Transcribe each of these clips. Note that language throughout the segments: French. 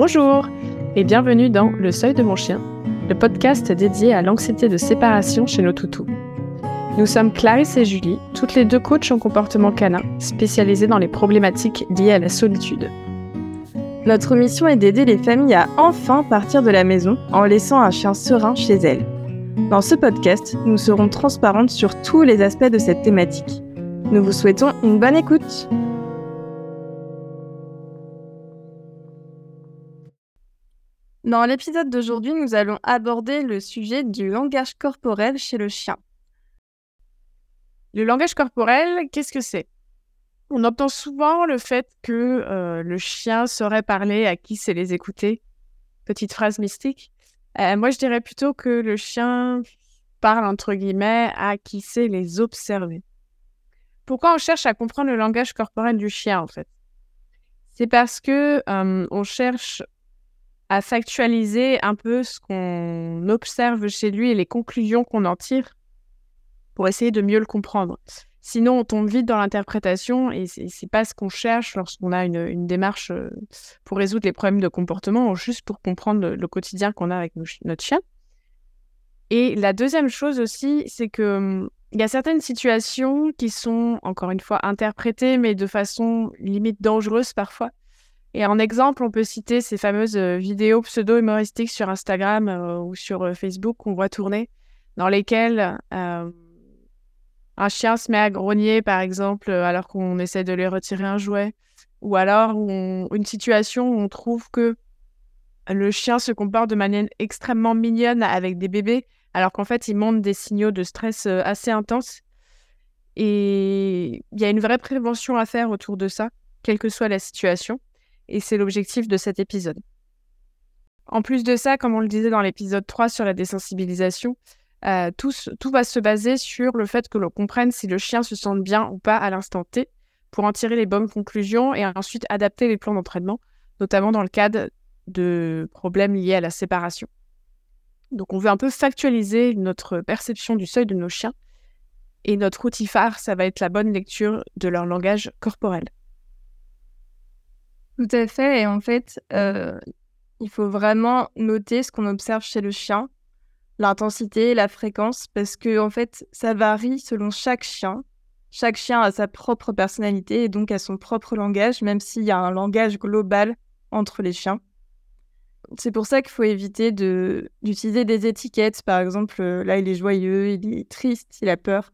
Bonjour et bienvenue dans Le Seuil de mon chien, le podcast dédié à l'anxiété de séparation chez nos toutous. Nous sommes Clarisse et Julie, toutes les deux coachs en comportement canin, spécialisées dans les problématiques liées à la solitude. Notre mission est d'aider les familles à enfin partir de la maison en laissant un chien serein chez elles. Dans ce podcast, nous serons transparentes sur tous les aspects de cette thématique. Nous vous souhaitons une bonne écoute. Dans l'épisode d'aujourd'hui, nous allons aborder le sujet du langage corporel chez le chien. Le langage corporel, qu'est-ce que c'est? On entend souvent le fait que euh, le chien saurait parler à qui sait les écouter. Petite phrase mystique. Euh, moi, je dirais plutôt que le chien parle, entre guillemets, à qui sait les observer. Pourquoi on cherche à comprendre le langage corporel du chien, en fait? C'est parce que euh, on cherche à factualiser un peu ce qu'on observe chez lui et les conclusions qu'on en tire pour essayer de mieux le comprendre. Sinon, on tombe vite dans l'interprétation et c'est pas ce qu'on cherche lorsqu'on a une, démarche euh, pour résoudre les problèmes de comportement, juste pour comprendre le, quotidien qu'on a avec notre chien. Et la deuxième chose aussi, c'est que hum, il y a certaines situations qui sont, encore une fois, interprétées, mais de façon limite dangereuse parfois. Et en exemple, on peut citer ces fameuses euh, vidéos pseudo-humoristiques sur Instagram euh, ou sur euh, Facebook qu'on voit tourner, dans lesquelles un chien se met à grogner, par exemple, alors qu'on essaie de lui retirer un jouet, ou alors une situation où on trouve que le chien se comporte de manière extrêmement mignonne avec des bébés, alors qu'en fait, il montre des signaux de stress assez intenses. Et il y a une vraie prévention à faire autour de ça, quelle que soit la situation et c'est l'objectif de cet épisode. En plus de ça, comme on le disait dans l'épisode 3 sur la désensibilisation, euh, tout, va se baser sur le fait que l'on comprenne si le chien se sent bien ou pas à l'instant T pour en tirer les bonnes conclusions et ensuite adapter les plans d'entraînement, notamment dans le cadre de problèmes liés à la séparation. Donc on veut un peu factualiser notre perception du seuil de nos chiens et notre outil phare, ça va être la bonne lecture de leur langage corporel. Tout à fait. Et en fait, euh, il faut vraiment noter ce qu'on observe chez le chien, l'intensité, la fréquence, parce que en fait, ça varie selon chaque chien. Chaque chien a sa propre personnalité et donc a son propre langage, même s'il y a un langage global entre les chiens. C'est pour ça qu'il faut éviter d'utiliser des étiquettes. Par exemple, euh, là, il est joyeux, il est triste, il a peur.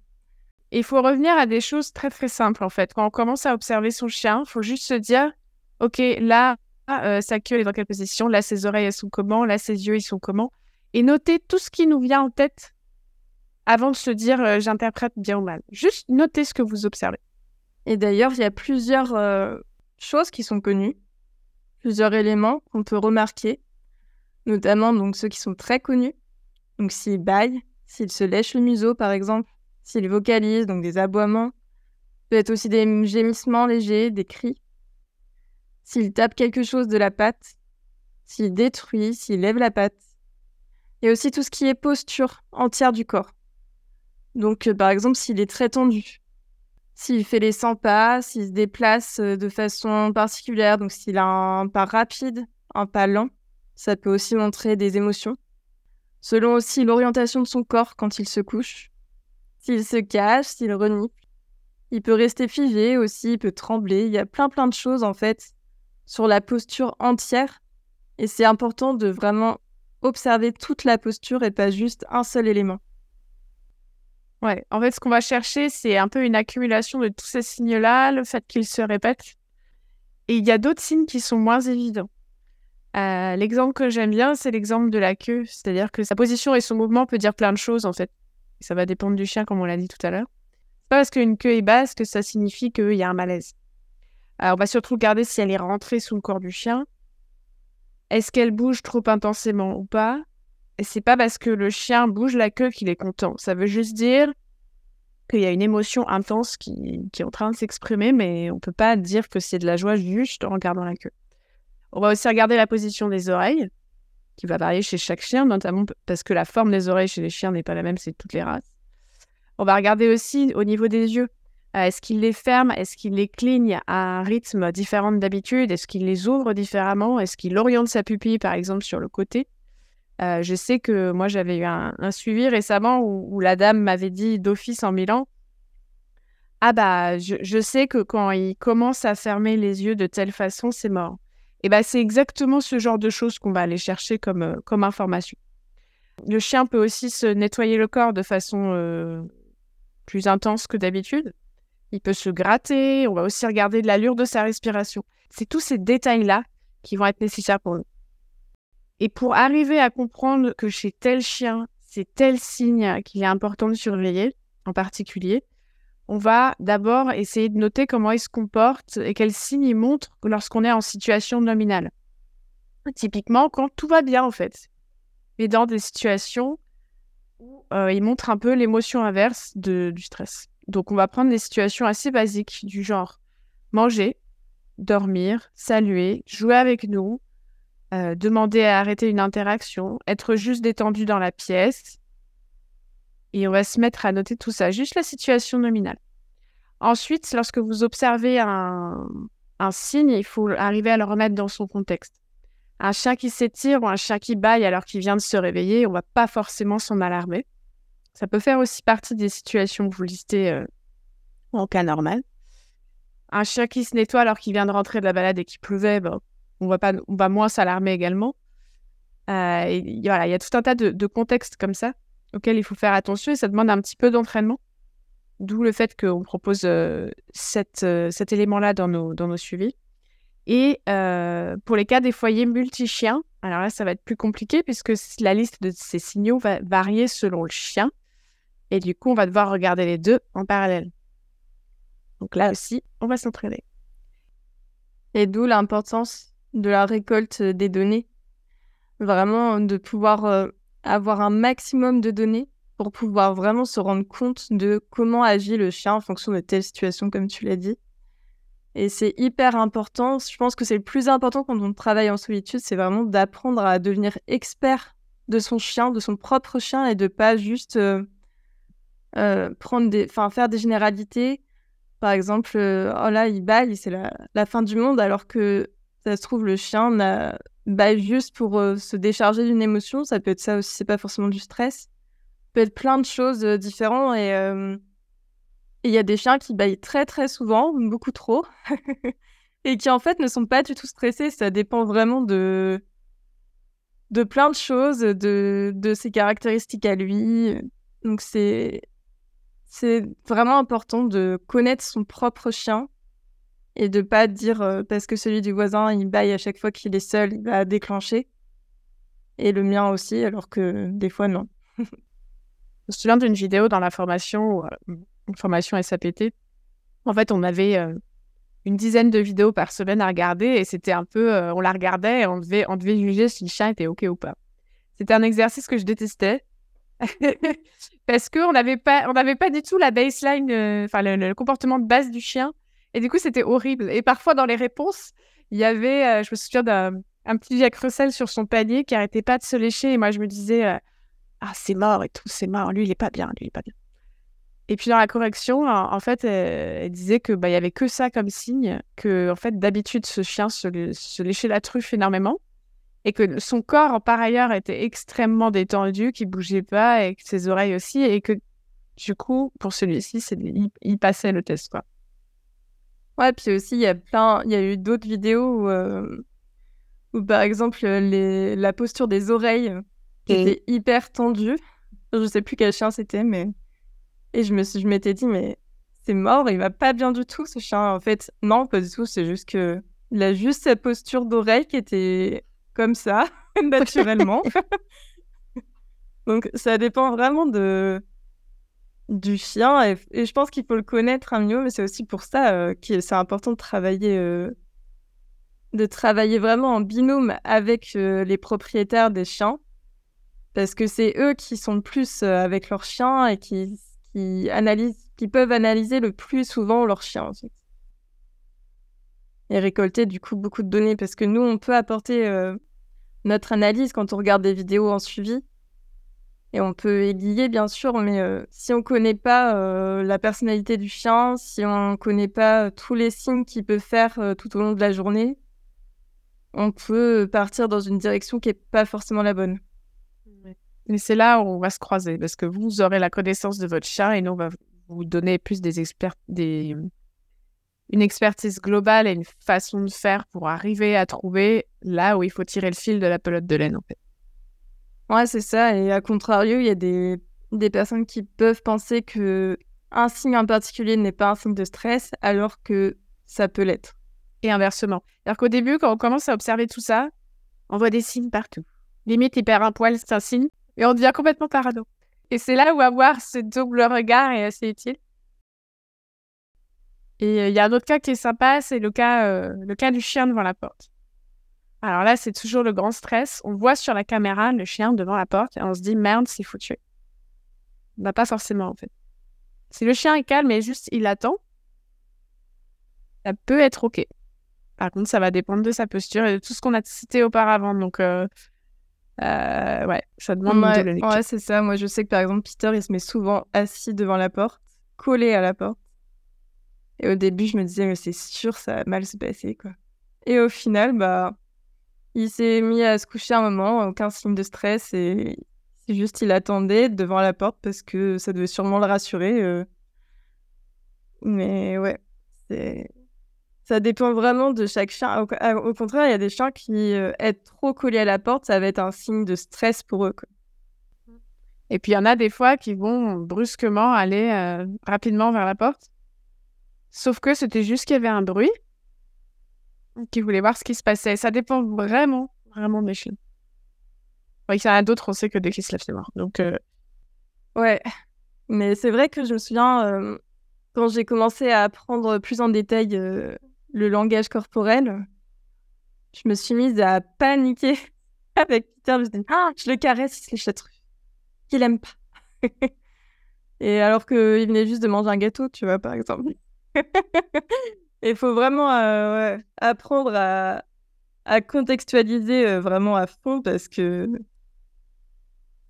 Il faut revenir à des choses très très simples en fait. Quand on commence à observer son chien, il faut juste se dire OK, là, euh, sa queue est dans quelle position, là, ses oreilles, elles sont comment, là, ses yeux, ils sont comment? Et noter tout ce qui nous vient en tête avant de se dire euh, j'interprète bien ou mal. Juste noter ce que vous observez. Et d'ailleurs, il y a plusieurs euh, choses qui sont connues, plusieurs éléments qu'on peut remarquer, notamment donc ceux qui sont très connus. Donc s'il baille, s'il se lèche le museau par exemple, s'il vocalise, donc des aboiements, peut-être aussi des gémissements légers, des cris s'il tape quelque chose de la patte, s'il détruit, s'il lève la patte. A aussi tout ce qui est posture entière du corps. Donc, euh, par exemple, s'il est très tendu, s'il fait les 100 pas, s'il se déplace euh, de façon particulière, donc s'il a un pas rapide, un pas lent, ça peut aussi montrer des émotions. Selon aussi l'orientation de son corps quand il se couche, s'il se cache, s'il renie. Il peut rester figé aussi, il peut trembler. Il y a plein plein de choses en fait sur la posture entière. Et c'est important de vraiment observer toute la posture et pas juste un seul élément. Ouais, en fait, ce qu'on va chercher, c'est un peu une accumulation de tous ces signes-là, le fait qu'ils se répètent. Et il y a d'autres signes qui sont moins évidents. Euh, l'exemple que j'aime bien, c'est l'exemple de la queue. C'est-à-dire que sa position et son mouvement peut dire plein de choses, en fait. Ça va dépendre du chien, comme on l'a dit tout à l'heure. C'est pas parce qu'une queue est basse que ça signifie qu'il y a un malaise. Alors, on va surtout regarder si elle est rentrée sous le corps du chien. Est-ce qu'elle bouge trop intensément ou pas? Et c'est pas parce que le chien bouge la queue qu'il est content. Ça veut juste dire qu'il y a une émotion intense qui, est en train de s'exprimer, mais on peut pas dire que c'est de la joie juste en regardant la queue. On va aussi regarder la position des oreilles, qui va varier chez chaque chien, notamment parce que la forme des oreilles chez les chiens n'est pas la même, c'est toutes les races. On va regarder aussi au niveau des yeux. Est-ce qu'il les ferme? Est-ce qu'il les cligne à un rythme différent d'habitude? Est-ce qu'il les ouvre différemment? Est-ce qu'il oriente sa pupille, par exemple, sur le côté? Je sais que moi, j'avais eu un, suivi récemment où, la dame m'avait dit d'office en Milan Ah, bah, je, sais que quand il commence à fermer les yeux de telle façon, c'est mort. Et bah, c'est exactement ce genre de choses qu'on va aller chercher comme, comme information. Le chien peut aussi se nettoyer le corps de façon plus intense que d'habitude. Il peut se gratter, on va aussi regarder de l'allure de sa respiration. C'est tous ces détails-là qui vont être nécessaires pour nous. Et pour arriver à comprendre que chez tel chien, c'est tel signe qu'il est important de surveiller, en particulier, on va d'abord essayer de noter comment il se comporte et quels signes il montre lorsqu'on est en situation nominale. Typiquement, quand tout va bien, en fait. Mais dans des situations où euh, il montre un peu l'émotion inverse du stress. Donc, on va prendre des situations assez basiques du genre manger, dormir, saluer, jouer avec nous, euh, demander à arrêter une interaction, être juste détendu dans la pièce. Et on va se mettre à noter tout ça, juste la situation nominale. Ensuite, lorsque vous observez un, signe, il faut arriver à le remettre dans son contexte. Un chien qui s'étire ou un chien qui baille alors qu'il vient de se réveiller, on va pas forcément s'en alarmer. Ça peut faire aussi partie des situations que vous listez euh, en cas normal. Un chien qui se nettoie alors qu'il vient de rentrer de la balade et qu'il pleuvait, on, va pas, moins s'alarmer également. Euh, il y a tout un tas de, contextes comme ça auxquels il faut faire attention et ça demande un petit peu d'entraînement. D'où le fait qu'on propose euh, cet élément-là dans nos suivis. Et pour les cas des foyers multi-chiens, alors là, ça va être plus compliqué puisque la liste de ces signaux va varier selon le chien. Et du coup, on va devoir regarder les deux en parallèle. Donc là aussi, on va s'entraîner. Et d'où l'importance de la récolte des données. Vraiment de pouvoir euh, avoir un maximum de données pour pouvoir vraiment se rendre compte de comment agit le chien en fonction de telle situation, comme tu l'as dit. Et c'est hyper important. Je pense que c'est le plus important quand on travaille en solitude, c'est vraiment d'apprendre à devenir expert de son chien, de son propre chien, et de pas juste euh, euh, prendre des, enfin, faire des généralités. Par exemple, euh, oh là, il baille, c'est la, fin du monde, alors que ça se trouve, le chien baille juste pour euh, se décharger d'une émotion. Ça peut être ça aussi, c'est pas forcément du stress. Ça peut être plein de choses différentes et il y a des chiens qui baillent très très souvent, beaucoup trop, et qui en fait ne sont pas du tout stressés. Ça dépend vraiment de de plein de choses, de, de ses caractéristiques à lui. Donc c'est c'est vraiment important de connaître son propre chien et de pas dire euh, parce que celui du voisin il baille à chaque fois qu'il est seul, il va déclencher. Et le mien aussi, alors que des fois non. Je me souviens d'une vidéo dans la formation, euh, une formation SAPT. En fait, on avait euh, une dizaine de vidéos par semaine à regarder et c'était un peu, on la regardait et on devait, on devait juger si le chien était OK ou pas. C'était un exercice que je détestais parce qu'on n'avait pas, on n'avait pas du tout la baseline, euh, enfin le, comportement de base du chien. Et du coup, c'était horrible. Et parfois, dans les réponses, il y avait, euh, je me souviens d'un petit Jack Russell sur son panier qui arrêtait pas de se lécher. Et moi, je me disais, euh, ah, c'est mort et tout, c'est mort. Lui, il est pas bien, lui, il est pas bien. Et puis dans la correction, en, fait, elle, disait que bah, y avait que ça comme signe, que en fait, d'habitude, ce chien se léchait la truffe énormément et que son corps par ailleurs était extrêmement détendu, qu'il bougeait pas et que ses oreilles aussi et que du coup pour celui-ci c'est il, passait le test quoi. Ouais, puis aussi il y a plein il y a eu d'autres vidéos où, euh, par exemple les, la posture des oreilles qui était hyper tendue. Je sais plus quel chien c'était mais et je me suis je m'étais dit mais c'est mort, il va pas bien du tout ce chien en fait. Non, pas du tout, c'est juste que il a juste sa posture d'oreille qui était comme ça, naturellement. Donc ça dépend vraiment de du chien et, je pense qu'il faut le connaître un mieux, mais c'est aussi pour ça euh, que c'est important de travailler euh, de travailler vraiment en binôme avec euh, les propriétaires des chiens parce que c'est eux qui sont le plus avec leurs chiens et qui, qui analysent qui peuvent analyser le plus souvent leurs chiens et récolter du coup beaucoup de données parce que nous on peut apporter notre analyse quand on regarde des vidéos en suivi. Et on peut aiguiller, bien sûr, mais si on ne connaît pas la personnalité du chien, si on ne connaît pas tous les signes qu'il peut faire tout au long de la journée, on peut partir dans une direction qui n'est pas forcément la bonne. Mais c'est là où on va se croiser, parce que vous aurez la connaissance de votre chien et nous, on va vous donner plus des experts, des... une expertise globale et une façon de faire pour arriver à trouver là où il faut tirer le fil de la pelote de laine, en fait. Ouais, c'est ça. Et à contrario, il y a des, des personnes qui peuvent penser que un signe en particulier n'est pas un signe de stress, alors que ça peut l'être. Et inversement. Alors qu'au début, quand on commence à observer tout ça, on voit des signes partout. Limite, il perd un poil, c'est un signe. Et on devient complètement parano. Et c'est là où avoir ce double regard est assez utile. Et euh, il y a un autre cas qui est sympa, c'est le cas, euh, le cas du chien devant la porte. Alors là, c'est toujours le grand stress. On voit sur la caméra le chien devant la porte et on se dit merde, c'est foutu. Bah, pas forcément en fait. Si le chien est calme et juste il attend, ça peut être OK. Par contre, ça va dépendre de sa posture et de tout ce qu'on a cité auparavant. Donc, euh, euh, ouais, ça demande ouais, de le Ouais, c'est ça. Moi, je sais que par exemple, Peter, il se met souvent assis devant la porte, collé à la porte. Et au début, je me disais, mais c'est sûr, ça va mal se passer, quoi. Et au final, bah, il s'est mis à se coucher un moment, aucun signe de stress, et c'est juste, il attendait devant la porte parce que ça devait sûrement le rassurer. Euh. Mais ouais, c'est ça dépend vraiment de chaque chien. Au, contraire, il y a des chiens qui euh, être trop collés à la porte, ça va être un signe de stress pour eux. Et puis il y en a des fois qui vont brusquement aller euh, rapidement vers la porte. Sauf que c'était juste qu'il y avait un bruit, qui voulait voir ce qui se passait. Ça dépend vraiment, vraiment des chiens. Oui, il y en a d'autres, on sait que dès qu'ils se lèvent, c'est mort. Donc, euh, ouais. Mais c'est vrai que je me souviens, quand j'ai commencé à apprendre plus en détail le langage corporel, je me suis mise à paniquer avec Peter. Je me suis ah, je le caresse, il se lèche la truffe. Qu'il aime pas. Et alors qu'il venait juste de manger un gâteau, tu vois, par exemple. Il faut vraiment euh, apprendre à, contextualiser euh, vraiment à fond parce que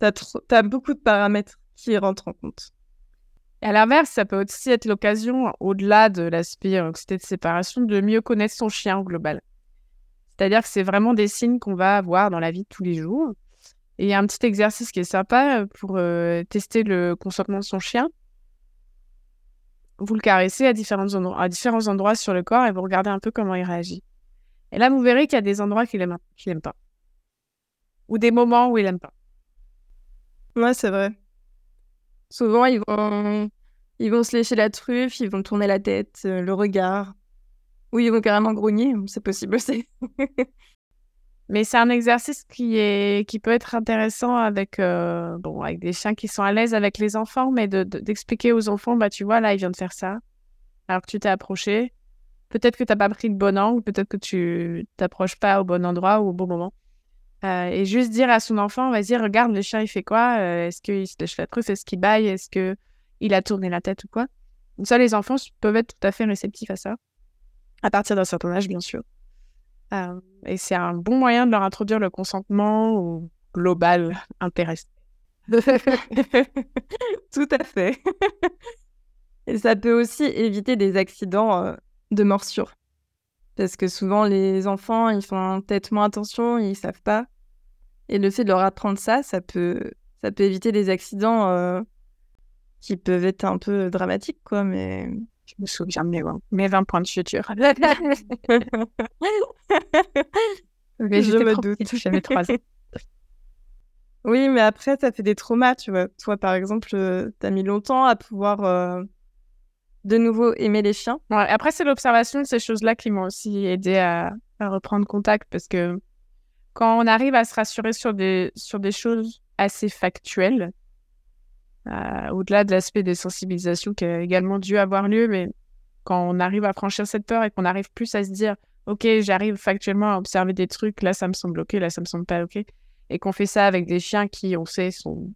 tu as, beaucoup de paramètres qui rentrent en compte. Et à l'inverse, ça peut aussi être l'occasion, au-delà de l'aspect anxiété de séparation, de mieux connaître son chien au global. C'est-à-dire que c'est vraiment des signes qu'on va avoir dans la vie de tous les jours. Et il y a un petit exercice qui est sympa pour euh, tester le consentement de son chien. Vous le caressez à différents, endroits, sur le corps et vous regardez un peu comment il réagit. Et là, vous verrez qu'il y a des endroits qu'il aime pas. Ou des moments où il n'aime pas. Ouais, c'est vrai. Souvent, ils vont, ils vont se lécher la truffe, ils vont tourner la tête, euh, le regard. Ou ils vont carrément grogner, c'est possible aussi. Mais c'est un exercice qui, est, qui peut être intéressant avec, euh, bon, avec des chiens qui sont à l'aise avec les enfants, mais d'expliquer aux enfants, bah, tu vois, là, il vient de faire ça. Alors que tu t'es approché. Peut-être que tu n'as pas pris le bon angle, peut-être que tu t'approches pas au bon endroit ou au bon moment. Euh, et juste dire à son enfant, vas-y, regarde, le chien, il fait quoi? Euh, Est-ce qu'il se lèche la truffe? Est-ce qu'il baille? Est-ce qu'il a tourné la tête ou quoi? Ça, les enfants peuvent être tout à fait réceptifs à ça, à partir d'un certain âge, bien sûr. Euh, et c'est un bon moyen de leur introduire le consentement au global intéressé. tout à fait. et ça peut aussi éviter des accidents de morsure. Parce que souvent, les enfants, ils font peut-être moins attention, ils savent pas. Et le fait de leur apprendre ça, ça peut, ça peut éviter des accidents euh, qui peuvent être un peu dramatiques, quoi. Mais je me souviens de mes, mes 20 points de suture. mais je me doute. J'avais 3 ans. Oui, mais après, ça fait des traumas, tu vois. Toi, par exemple, euh, tu as mis longtemps à pouvoir euh, de nouveau aimer les chiens. après, c'est l'observation de ces choses-là qui m'ont aussi aidé à, reprendre contact parce que quand on arrive à se rassurer sur des, sur des choses assez factuelles, euh, au-delà de l'aspect des sensibilisations qui a également dû avoir lieu, mais quand on arrive à franchir cette peur et qu'on arrive plus à se dire, OK, j'arrive factuellement à observer des trucs, là, ça me semble OK, là, ça me semble pas OK, et qu'on fait ça avec des chiens qui, on sait, sont...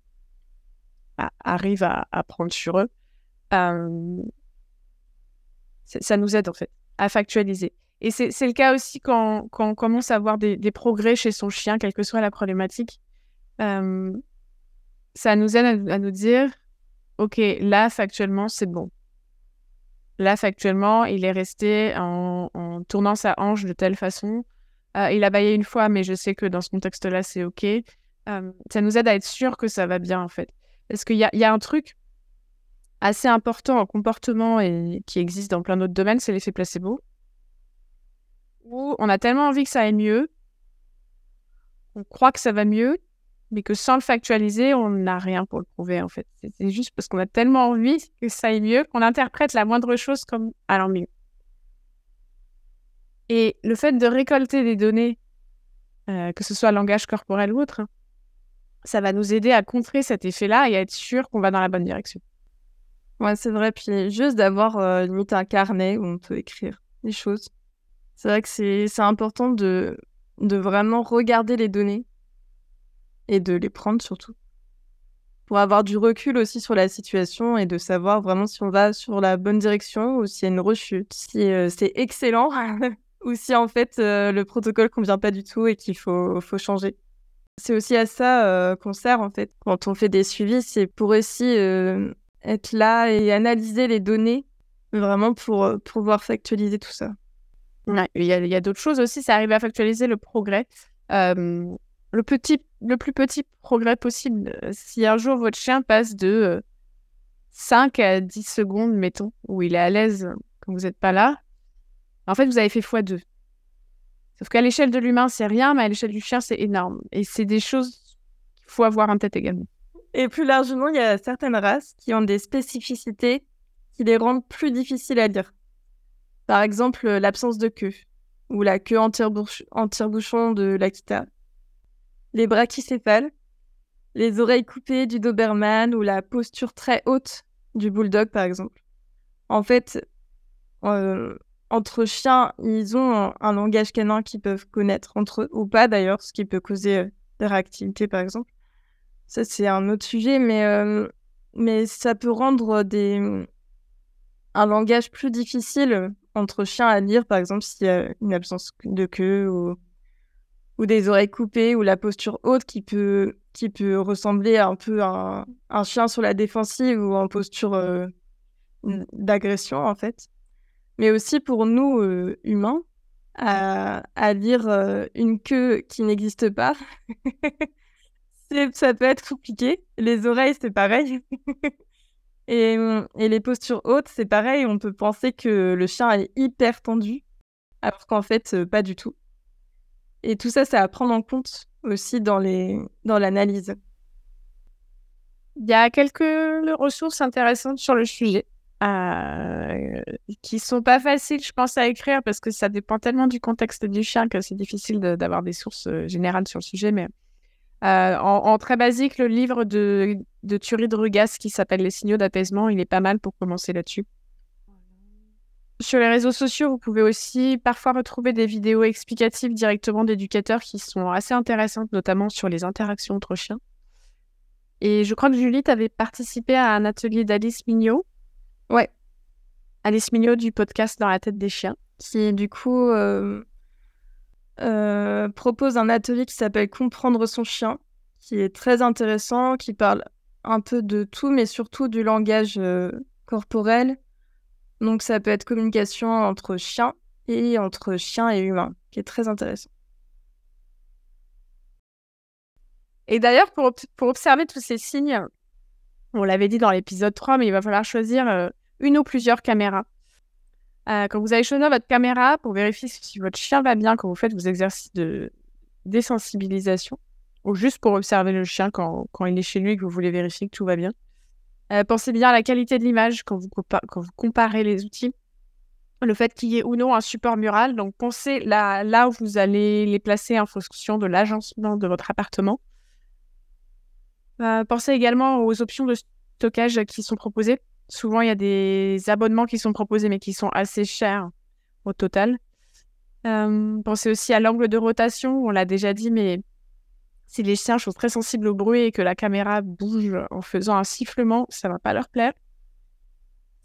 arrivent à, à prendre sur eux, euh, ça nous aide en fait à factualiser. Et c'est le cas aussi quand, quand, on commence à voir des, des, progrès chez son chien, quelle que soit la problématique. Euh, ça nous aide à, nous dire, OK, là, factuellement, c'est bon. Là, factuellement, il est resté en, tournant sa hanche de telle façon. Euh, il a baillé une fois, mais je sais que dans ce contexte-là, c'est OK. Euh, ça nous aide à être sûr que ça va bien, en fait. Parce qu'il y a, y a un truc assez important en comportement et qui existe dans plein d'autres domaines, c'est l'effet placebo. Où on a tellement envie que ça aille mieux, on croit que ça va mieux, mais que sans le factualiser, on n'a rien pour le prouver en fait. C'est juste parce qu'on a tellement envie que ça aille mieux qu'on interprète la moindre chose comme allant mieux. Et le fait de récolter des données, euh, que ce soit langage corporel ou autre, ça va nous aider à contrer cet effet-là et à être sûr qu'on va dans la bonne direction. Ouais, c'est vrai. Puis juste d'avoir euh, limite un carnet où on peut écrire des choses. C'est vrai que c'est important de, de vraiment regarder les données et de les prendre surtout. Pour avoir du recul aussi sur la situation et de savoir vraiment si on va sur la bonne direction ou s'il y a une rechute, si euh, c'est excellent ou si en fait euh, le protocole convient pas du tout et qu'il faut, faut changer. C'est aussi à ça euh, qu'on sert en fait quand on fait des suivis, c'est pour aussi être là et analyser les données vraiment pour pouvoir factualiser tout ça. il y a, d'autres choses aussi, ça arrive à factualiser le progrès. Le, petit, le plus petit progrès possible. Si un jour votre chien passe de 5 à 10 secondes, mettons, où il est à l'aise quand vous n'êtes pas là, en fait, vous avez fait x2. Sauf qu'à l'échelle de l'humain, c'est rien, mais à l'échelle du chien, c'est énorme. Et c'est des choses qu'il faut avoir en tête également. Et plus largement, il y a certaines races qui ont des spécificités qui les rendent plus difficiles à lire. Par exemple, l'absence de queue, ou la queue en tire-bouchon de l'Akita, les brachycéphales, les oreilles coupées du Doberman ou la posture très haute du Bulldog, par exemple. En fait, euh, entre chiens, ils ont un, langage canin qu'ils peuvent connaître entre eux, ou pas d'ailleurs, ce qui peut causer euh, des réactivités, par exemple. Ça, c'est un autre sujet, mais, euh, mais ça peut rendre des... un langage plus difficile entre chiens à lire, par exemple, s'il y a une absence de queue ou, ou des oreilles coupées ou la posture haute qui peut, qui peut ressembler un peu à un, chien sur la défensive ou en posture euh, d'agression, en fait. Mais aussi pour nous, euh, humains, à, à lire une queue qui n'existe pas. ça peut être compliqué. Les oreilles, c'est pareil. et, et, les postures hautes, c'est pareil. On peut penser que le chien est hyper tendu, alors qu'en fait, euh, pas du tout. Et tout ça, c'est à prendre en compte aussi dans les dans l'analyse. Il y a quelques ressources intéressantes sur le sujet. Euh, qui sont pas faciles, je pense, à écrire parce que ça dépend tellement du contexte du chien que c'est difficile d'avoir des sources euh, générales sur le sujet. Mais euh, en, très basique, le livre de, de Thury de Rugas qui s'appelle Les signaux d'apaisement, il est pas mal pour commencer là-dessus. Sur les réseaux sociaux, vous pouvez aussi parfois retrouver des vidéos explicatives directement d'éducateurs qui sont assez intéressantes, notamment sur les interactions entre chiens. Et je crois que Julie, tu avais participé à un atelier d'Alice Mignot. Ouais. Alice Mignot du podcast Dans la tête des chiens. Qui, du coup, euh, euh, propose un atelier qui s'appelle Comprendre son chien, qui est très intéressant, qui parle un peu de tout, mais surtout du langage euh, corporel. Donc ça peut être communication entre chiens et entre chiens et humains, qui est très intéressant. Et d'ailleurs, pour, pour, observer tous ces signes, on l'avait dit dans l'épisode 3, mais il va falloir choisir euh, une ou plusieurs caméras. Euh, quand vous allez choisir votre caméra pour vérifier si votre chien va bien quand vous faites vos exercices de désensibilisation, ou juste pour observer le chien quand, quand il est chez lui et que vous voulez vérifier que tout va bien. Euh, pensez bien à la qualité de l'image quand vous, comparez les outils. Le fait qu'il y ait ou non un support mural. Donc, pensez là, là où vous allez les placer en fonction de l'agencement de votre appartement. Euh, pensez également aux options de stockage qui sont proposées. Souvent, il y a des abonnements qui sont proposés, mais qui sont assez chers au total. Euh, pensez aussi à l'angle de rotation, on l'a déjà dit, mais si les chiens sont très sensibles au bruit et que la caméra bouge en faisant un sifflement, ça ne va pas leur plaire.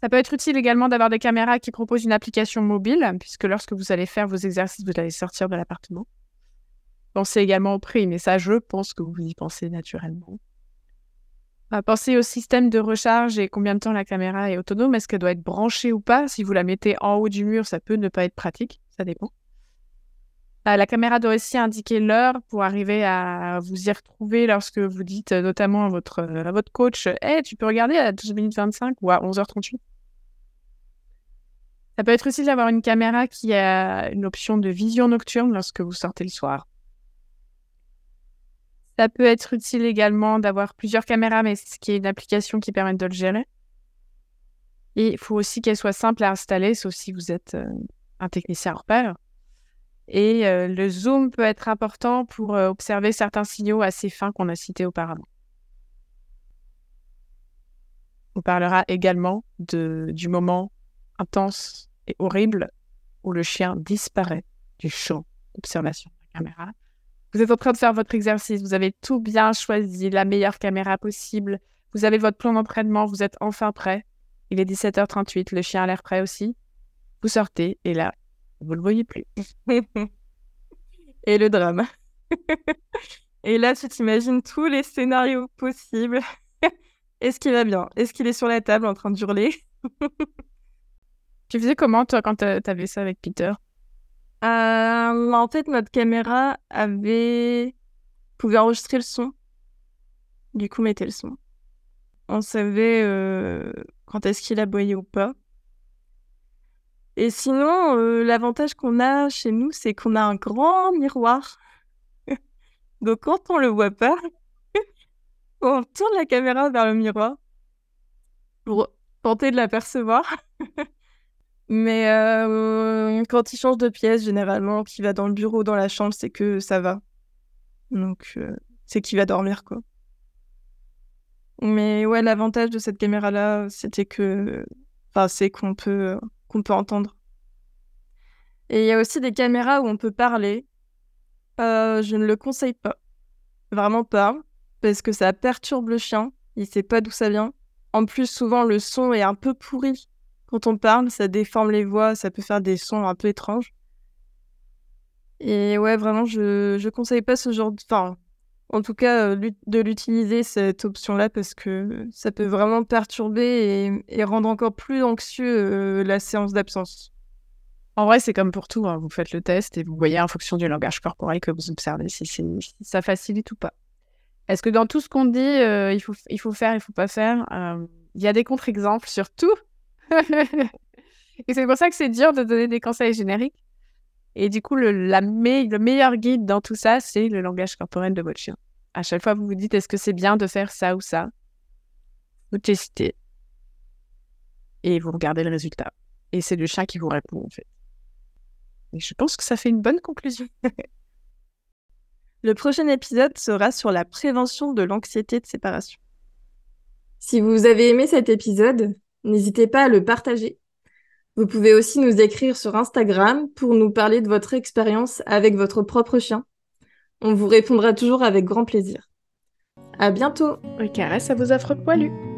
Ça peut être utile également d'avoir des caméras qui proposent une application mobile, puisque lorsque vous allez faire vos exercices, vous allez sortir de l'appartement. Pensez également au prix, mais ça, je pense que vous y pensez naturellement. Pensez au système de recharge et combien de temps la caméra est autonome. Est-ce qu'elle doit être branchée ou pas? Si vous la mettez en haut du mur, ça peut ne pas être pratique. Ça dépend. Bah, la caméra doit aussi indiquer l'heure pour arriver à vous y retrouver lorsque vous dites notamment à votre, à votre coach hey, tu peux regarder à 12 minutes 25 ou à 11h38 Ça peut être utile d'avoir une caméra qui a une option de vision nocturne lorsque vous sortez le soir. Ça peut être utile également d'avoir plusieurs caméras, mais ce qui est une application qui permet de le gérer. Et il faut aussi qu'elle soit simple à installer, sauf si vous êtes euh, un technicien hors pair. Et euh, le zoom peut être important pour euh, observer certains signaux assez fins qu'on a cités auparavant. On parlera également de, du moment intense et horrible où le chien disparaît du champ d'observation de la caméra vous êtes en train de faire votre exercice, vous avez tout bien choisi, la meilleure caméra possible, vous avez votre plan d'entraînement, vous êtes enfin prêt. Il est 17h38, le chien a l'air prêt aussi. Vous sortez et là, vous ne le voyez plus. et le drame. et là, tu t'imagines tous les scénarios possibles. Est-ce qu'il va bien? Est-ce qu'il est sur la table en train de hurler? Tu faisais comment, toi, quand tu avais ça avec Peter? Euh, en fait, notre caméra avait pouvait enregistrer le son. Du coup, mettait le son. On savait euh, quand est-ce qu'il aboyait ou pas. Et sinon, euh, l'avantage qu'on a chez nous, c'est qu'on a un grand miroir. Donc, quand on le voit pas, on tourne la caméra vers le miroir pour tenter de l'apercevoir. Mais euh, quand il change de pièce, généralement, qu'il va dans le bureau, dans la chambre, c'est que ça va. Donc, euh, c'est qu'il va dormir, quoi. Mais ouais, l'avantage de cette caméra-là, c'était que. Enfin, c'est qu'on peut, qu'on peut entendre. Et il y a aussi des caméras où on peut parler. Euh, je ne le conseille pas. Vraiment pas. Parce que ça perturbe le chien. Il sait pas d'où ça vient. En plus, souvent, le son est un peu pourri quand on parle, ça déforme les voix, ça peut faire des sons un peu étranges. Et ouais, vraiment, je ne conseille pas ce genre de... en tout cas, euh, de l'utiliser, cette option-là, parce que ça peut vraiment perturber et, rendre encore plus anxieux euh, la séance d'absence. En vrai, c'est comme pour tout. Hein. Vous faites le test et vous voyez en fonction du langage corporel que vous observez si, ça facilite ou pas. Est-ce que dans tout ce qu'on dit, euh, il, faut, il faut faire, il faut pas faire, il y a des contre-exemples sur tout? Et c'est pour ça que c'est dur de donner des conseils génériques. Et du coup, le, meilleur guide dans tout ça, c'est le langage corporel de votre chien. À chaque fois, vous vous dites est-ce que c'est bien de faire ça ou ça? Vous testez. Et vous regardez le résultat. Et c'est le chien qui vous répond, en fait. Et je pense que ça fait une bonne conclusion. le prochain épisode sera sur la prévention de l'anxiété de séparation. Si vous avez aimé cet épisode, N'hésitez pas à le partager. Vous pouvez aussi nous écrire sur Instagram pour nous parler de votre expérience avec votre propre chien. On vous répondra toujours avec grand plaisir. À bientôt. Et caresse à vos affreux poilus.